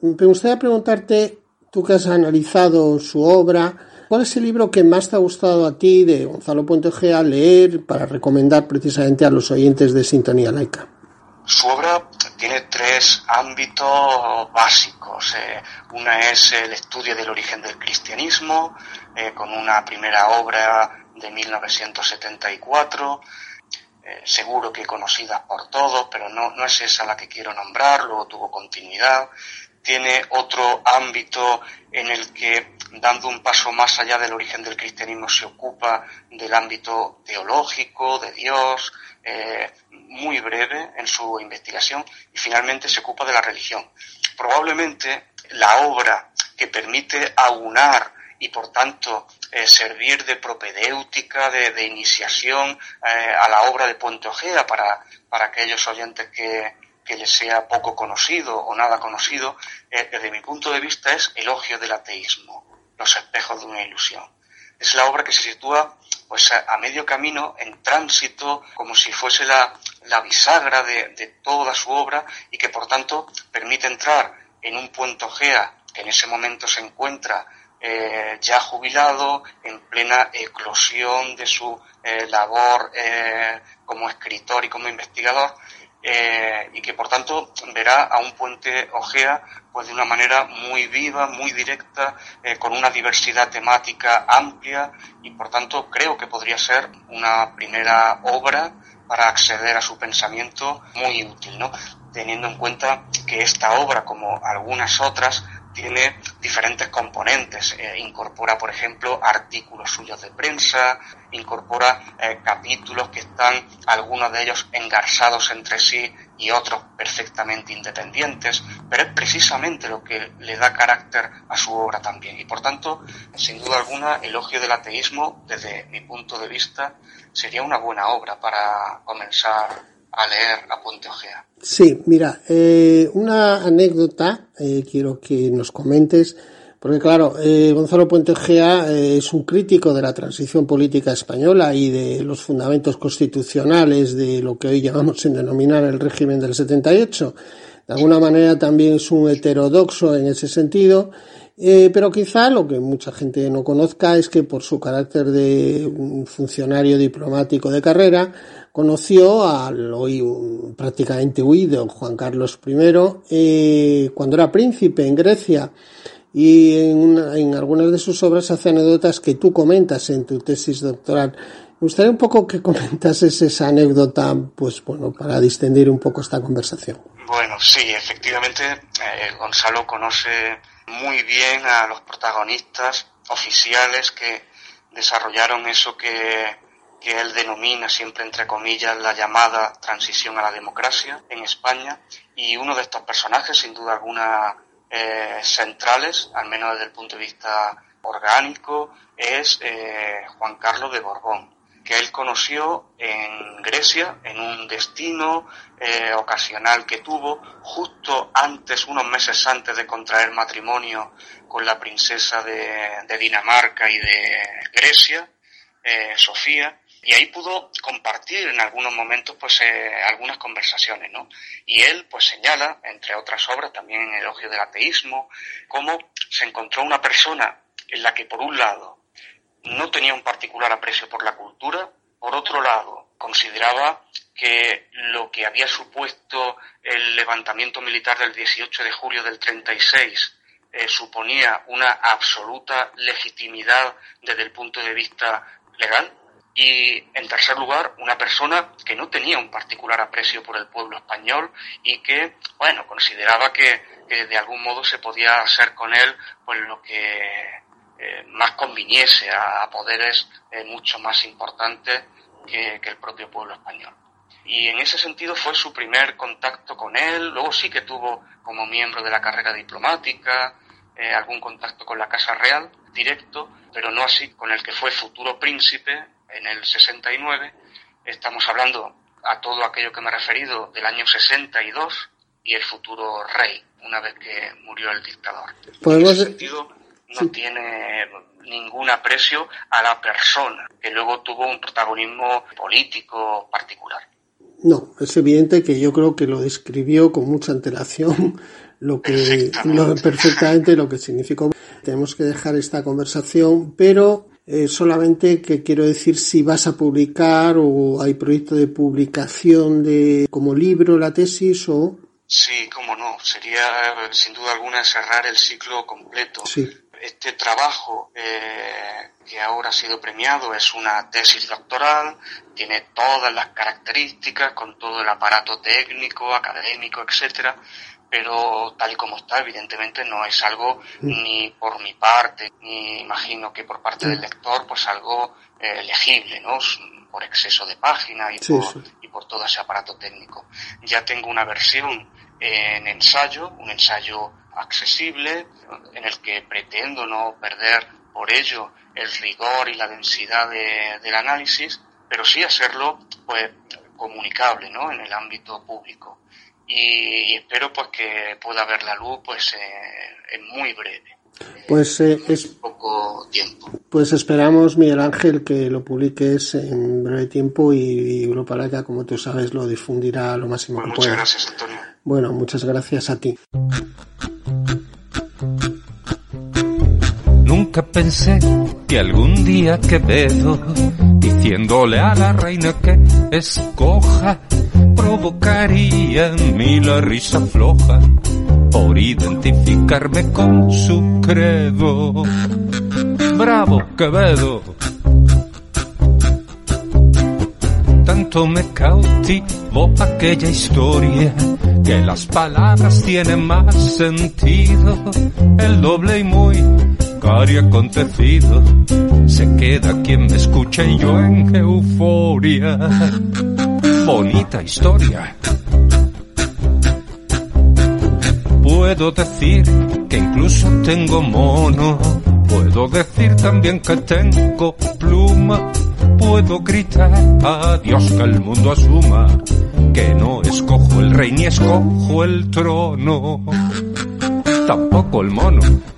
me gustaría preguntarte, tú que has analizado su obra, ¿cuál es el libro que más te ha gustado a ti de Gonzalo Puentejuea leer para recomendar precisamente a los oyentes de Sintonía Laica? Su obra tiene tres ámbitos básicos. Eh, una es el estudio del origen del cristianismo, eh, con una primera obra de 1974, eh, seguro que conocida por todos, pero no, no es esa la que quiero nombrar, luego tuvo continuidad. Tiene otro ámbito en el que, dando un paso más allá del origen del cristianismo, se ocupa del ámbito teológico, de Dios, eh, muy breve en su investigación y finalmente se ocupa de la religión. Probablemente la obra que permite aunar y por tanto eh, servir de propedéutica, de, iniciación eh, a la obra de Puente Ojea para, para aquellos oyentes que, que les sea poco conocido o nada conocido, desde mi punto de vista es Elogio del ateísmo, los espejos de una ilusión. Es la obra que se sitúa pues a, medio camino, en tránsito, como si fuese la, la bisagra de, de, toda su obra y que por tanto permite entrar en un puente Gea que en ese momento se encuentra eh, ya jubilado, en plena eclosión de su eh, labor eh, como escritor y como investigador, eh, y que por tanto verá a un puente Ojea pues de una manera muy viva, muy directa, eh, con una diversidad temática amplia y por tanto creo que podría ser una primera obra para acceder a su pensamiento muy útil, ¿no? teniendo en cuenta que esta obra, como algunas otras, tiene diferentes componentes. Eh, incorpora, por ejemplo, artículos suyos de prensa, incorpora eh, capítulos que están algunos de ellos engarzados entre sí y otros perfectamente independientes, pero es precisamente lo que le da carácter a su obra también. Y por tanto, sin duda alguna, Elogio del Ateísmo, desde mi punto de vista, sería una buena obra para comenzar Sí, mira, eh, una anécdota eh, quiero que nos comentes, porque claro, eh, Gonzalo Puente Ojea eh, es un crítico de la transición política española y de los fundamentos constitucionales de lo que hoy llamamos en denominar el régimen del 78. De alguna manera también es un heterodoxo en ese sentido. Eh, pero quizá lo que mucha gente no conozca es que por su carácter de un funcionario diplomático de carrera, conoció al hoy prácticamente huido Juan Carlos I eh, cuando era príncipe en Grecia y en, en, algunas de sus obras hace anécdotas que tú comentas en tu tesis doctoral. Me gustaría un poco que comentases esa anécdota, pues bueno, para distender un poco esta conversación. Bueno, sí, efectivamente, eh, Gonzalo conoce muy bien a los protagonistas oficiales que desarrollaron eso que que él denomina siempre entre comillas la llamada transición a la democracia en España. Y uno de estos personajes sin duda alguna eh, centrales, al menos desde el punto de vista orgánico, es eh, Juan Carlos de Borbón, que él conoció en Grecia, en un destino eh, ocasional que tuvo, justo antes, unos meses antes de contraer matrimonio con la princesa de, de Dinamarca y de Grecia, Sofía, y ahí pudo compartir en algunos momentos pues eh, algunas conversaciones, ¿no? Y él pues señala, entre otras obras, también en Elogio del Ateísmo, cómo se encontró una persona en la que por un lado no tenía un particular aprecio por la cultura, por otro lado consideraba que lo que había supuesto el levantamiento militar del 18 de julio del 36 eh, suponía una absoluta legitimidad desde el punto de vista legal, y en tercer lugar una persona que no tenía un particular aprecio por el pueblo español y que bueno consideraba que, de algún modo se podía hacer con él pues lo que eh, más conviniese a, poderes eh, mucho más importantes que, el propio pueblo español. Y en ese sentido fue su primer contacto con él. Luego sí que tuvo como miembro de la carrera diplomática eh, algún contacto con la Casa Real directo, pero no así con el que fue futuro príncipe en el 69, estamos hablando a todo aquello que me he referido del año 62 y el futuro rey, una vez que murió el dictador. En ese sentido, no tiene ningún aprecio a la persona, que luego tuvo un protagonismo político particular. No, es evidente que yo creo que lo describió con mucha antelación lo que lo, perfectamente lo que significó. Tenemos que dejar esta conversación, pero eh, solamente que quiero decir si vas a publicar o hay proyecto de publicación de como libro la tesis o Sí, cómo no. Sería, sin duda alguna, cerrar el ciclo completo. Este trabajo eh, que ahora ha sido premiado es una tesis doctoral, tiene todas las características, con todo el aparato técnico, académico, etcétera, pero tal y como está, evidentemente no es algo ni por mi parte, ni imagino que por parte del lector, pues algo eh, legible, ¿no? Por exceso de página y, por, y por todo ese aparato técnico. Ya tengo una versión en ensayo, un ensayo accesible, en el que pretendo no perder por ello el rigor y la densidad del análisis, pero sí hacerlo pues comunicable ¿no? en el ámbito público. Y, espero pues que pueda ver la luz pues eh, en muy breve. Pues eh, es poco tiempo. Pues esperamos, Miguel Ángel, que lo publiques en breve tiempo y, Europa Laica, como tú sabes, lo difundirá lo máximo pues que muchas gracias, Antonio. Bueno, muchas gracias a ti. Nunca pensé que algún día Quevedo, diciéndole a la reina que escoja, provocaría en mí la risa floja por identificarme con su credo. Bravo, Quevedo. Tanto me cautivó aquella historia que las palabras tienen más sentido. El doble y muy cari acontecido se queda quien me escucha y yo en euforia. Bonita historia. Puedo decir que incluso tengo mono. Puedo decir también que tengo pluma. Puedo gritar a Dios que el mundo asuma que no escojo el rey ni escojo el trono. Tampoco el mono.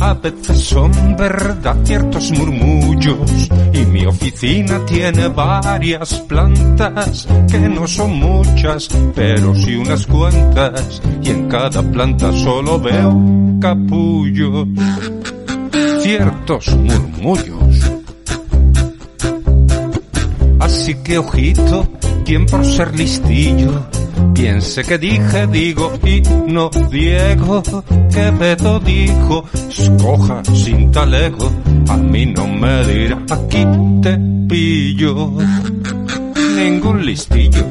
A veces son verdad ciertos murmullos y mi oficina tiene varias plantas que no son muchas, pero sí unas cuantas y en cada planta solo veo capullos. Ciertos murmullos. Así que ojito, quien por ser listillo piense que dije, digo y no Diego, que Beto dijo, escoja sin talego, a mí no me dirá, aquí te pillo, ningún listillo,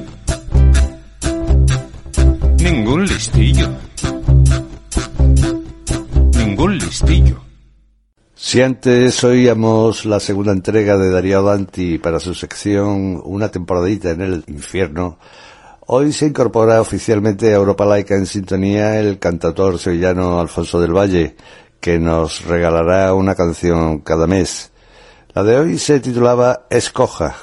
ningún listillo, ningún listillo. Si antes oíamos la segunda entrega de Darío Danti para su sección Una temporadita en el infierno, Hoy se incorpora oficialmente a Europa Laica en sintonía el cantautor sevillano Alfonso del Valle, que nos regalará una canción cada mes. La de hoy se titulaba Escoja.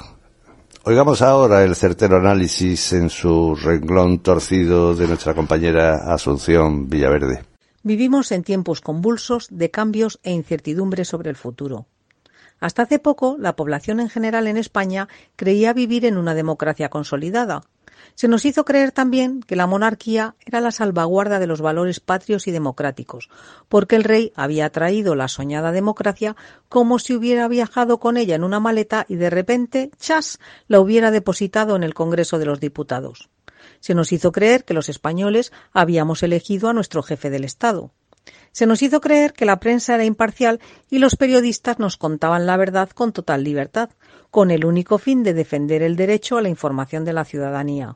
Oigamos ahora el certero análisis en su renglón torcido de nuestra compañera Asunción Villaverde. Vivimos en tiempos convulsos de cambios e incertidumbres sobre el futuro. Hasta hace poco, la población en general en España creía vivir en una democracia consolidada, se nos hizo creer también que la monarquía era la salvaguarda de los valores patrios y democráticos, porque el rey había traído la soñada democracia como si hubiera viajado con ella en una maleta y de repente, chas, la hubiera depositado en el Congreso de los Diputados. Se nos hizo creer que los españoles habíamos elegido a nuestro jefe del Estado. Se nos hizo creer que la prensa era imparcial y los periodistas nos contaban la verdad con total libertad, con el único fin de defender el derecho a la información de la ciudadanía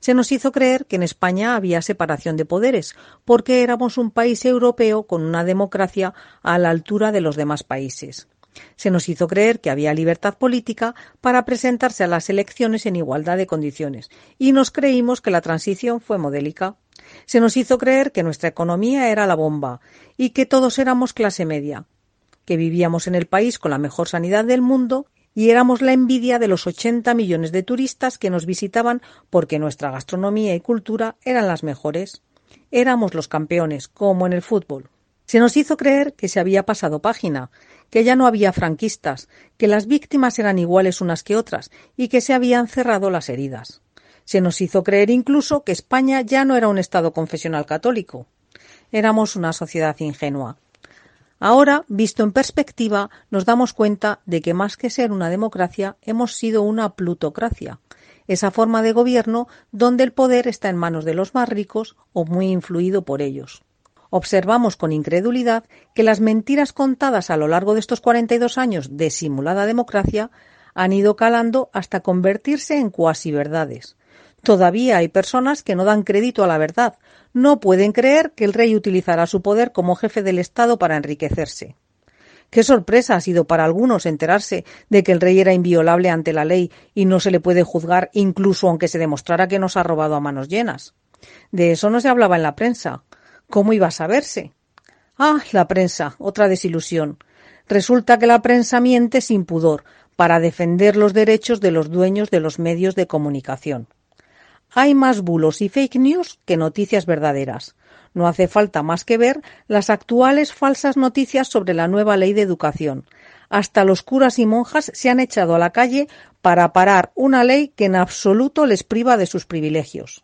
se nos hizo creer que en España había separación de poderes, porque éramos un país europeo con una democracia a la altura de los demás países. Se nos hizo creer que había libertad política para presentarse a las elecciones en igualdad de condiciones, y nos creímos que la transición fue modélica. Se nos hizo creer que nuestra economía era la bomba y que todos éramos clase media, que vivíamos en el país con la mejor sanidad del mundo y éramos la envidia de los 80 millones de turistas que nos visitaban porque nuestra gastronomía y cultura eran las mejores. Éramos los campeones, como en el fútbol. Se nos hizo creer que se había pasado página, que ya no había franquistas, que las víctimas eran iguales unas que otras y que se habían cerrado las heridas. Se nos hizo creer incluso que España ya no era un Estado confesional católico. Éramos una sociedad ingenua. Ahora, visto en perspectiva, nos damos cuenta de que más que ser una democracia, hemos sido una plutocracia. esa forma de gobierno donde el poder está en manos de los más ricos o muy influido por ellos. Observamos con incredulidad que las mentiras contadas a lo largo de estos 42 años de simulada democracia han ido calando hasta convertirse en cuasi verdades. Todavía hay personas que no dan crédito a la verdad, no pueden creer que el rey utilizará su poder como jefe del Estado para enriquecerse. Qué sorpresa ha sido para algunos enterarse de que el rey era inviolable ante la ley y no se le puede juzgar incluso aunque se demostrara que nos ha robado a manos llenas. De eso no se hablaba en la prensa. ¿Cómo iba a saberse? Ah, la prensa, otra desilusión. Resulta que la prensa miente sin pudor para defender los derechos de los dueños de los medios de comunicación. Hay más bulos y fake news que noticias verdaderas. No hace falta más que ver las actuales falsas noticias sobre la nueva ley de educación. Hasta los curas y monjas se han echado a la calle para parar una ley que en absoluto les priva de sus privilegios.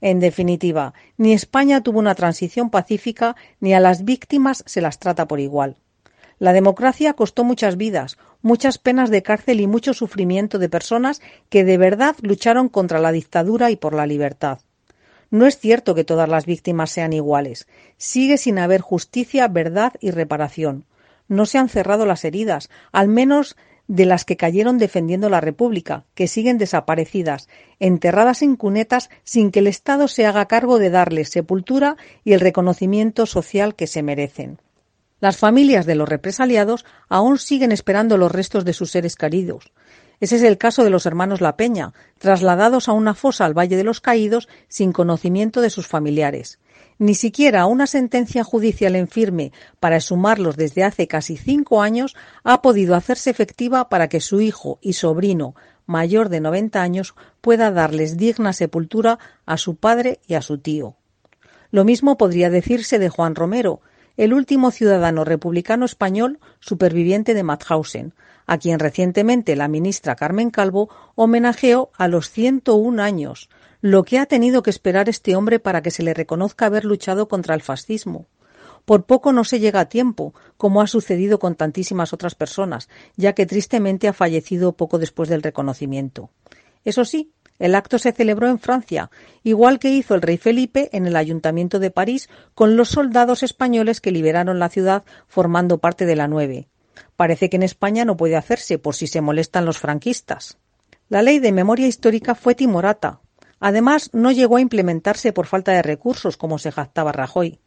En definitiva, ni España tuvo una transición pacífica ni a las víctimas se las trata por igual. La democracia costó muchas vidas, muchas penas de cárcel y mucho sufrimiento de personas que de verdad lucharon contra la dictadura y por la libertad. No es cierto que todas las víctimas sean iguales. Sigue sin haber justicia, verdad y reparación. No se han cerrado las heridas, al menos de las que cayeron defendiendo la República, que siguen desaparecidas, enterradas en cunetas sin que el Estado se haga cargo de darles sepultura y el reconocimiento social que se merecen. Las familias de los represaliados aún siguen esperando los restos de sus seres queridos. Ese es el caso de los hermanos La Peña, trasladados a una fosa al Valle de los Caídos sin conocimiento de sus familiares. Ni siquiera una sentencia judicial en firme para exhumarlos desde hace casi cinco años ha podido hacerse efectiva para que su hijo y sobrino, mayor de 90 años, pueda darles digna sepultura a su padre y a su tío. Lo mismo podría decirse de Juan Romero, el último ciudadano republicano español superviviente de Mauthausen, a quien recientemente la ministra Carmen Calvo homenajeó a los 101 años, lo que ha tenido que esperar este hombre para que se le reconozca haber luchado contra el fascismo. Por poco no se llega a tiempo, como ha sucedido con tantísimas otras personas, ya que tristemente ha fallecido poco después del reconocimiento. Eso sí, el acto se celebró en Francia, igual que hizo el rey Felipe en el ayuntamiento de París con los soldados españoles que liberaron la ciudad formando parte de la Nueve. Parece que en España no puede hacerse por si se molestan los franquistas. La ley de memoria histórica fue timorata. Además, no llegó a implementarse por falta de recursos, como se jactaba Rajoy.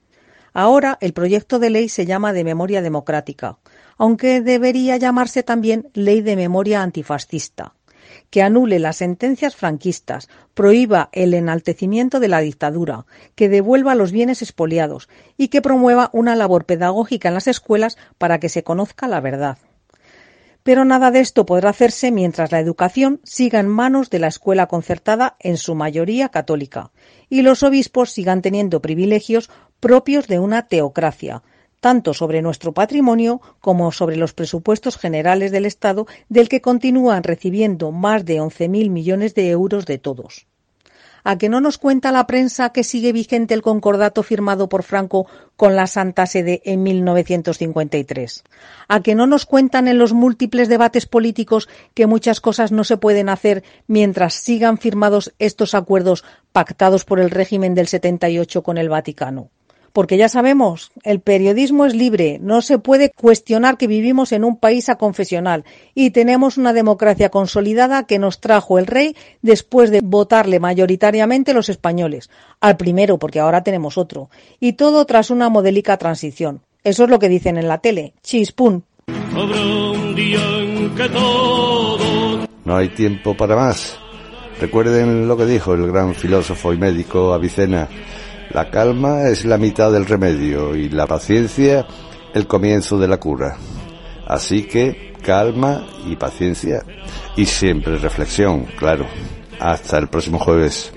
Ahora el proyecto de ley se llama de memoria democrática, aunque debería llamarse también ley de memoria antifascista que anule las sentencias franquistas, prohíba el enaltecimiento de la dictadura, que devuelva los bienes expoliados y que promueva una labor pedagógica en las escuelas para que se conozca la verdad. Pero nada de esto podrá hacerse mientras la educación siga en manos de la escuela concertada, en su mayoría católica, y los obispos sigan teniendo privilegios propios de una teocracia, tanto sobre nuestro patrimonio como sobre los presupuestos generales del Estado, del que continúan recibiendo más de 11.000 millones de euros de todos. ¿A que no nos cuenta la prensa que sigue vigente el concordato firmado por Franco con la Santa Sede en 1953? ¿A que no nos cuentan en los múltiples debates políticos que muchas cosas no se pueden hacer mientras sigan firmados estos acuerdos pactados por el régimen del 78 con el Vaticano? Porque ya sabemos, el periodismo es libre, no se puede cuestionar que vivimos en un país aconfesional y tenemos una democracia consolidada que nos trajo el rey después de votarle mayoritariamente los españoles, al primero porque ahora tenemos otro, y todo tras una modélica transición. Eso es lo que dicen en la tele. Chispún. No hay tiempo para más. Recuerden lo que dijo el gran filósofo y médico Avicena la calma es la mitad del remedio y la paciencia el comienzo de la cura. Así que calma y paciencia y siempre reflexión, claro. Hasta el próximo jueves.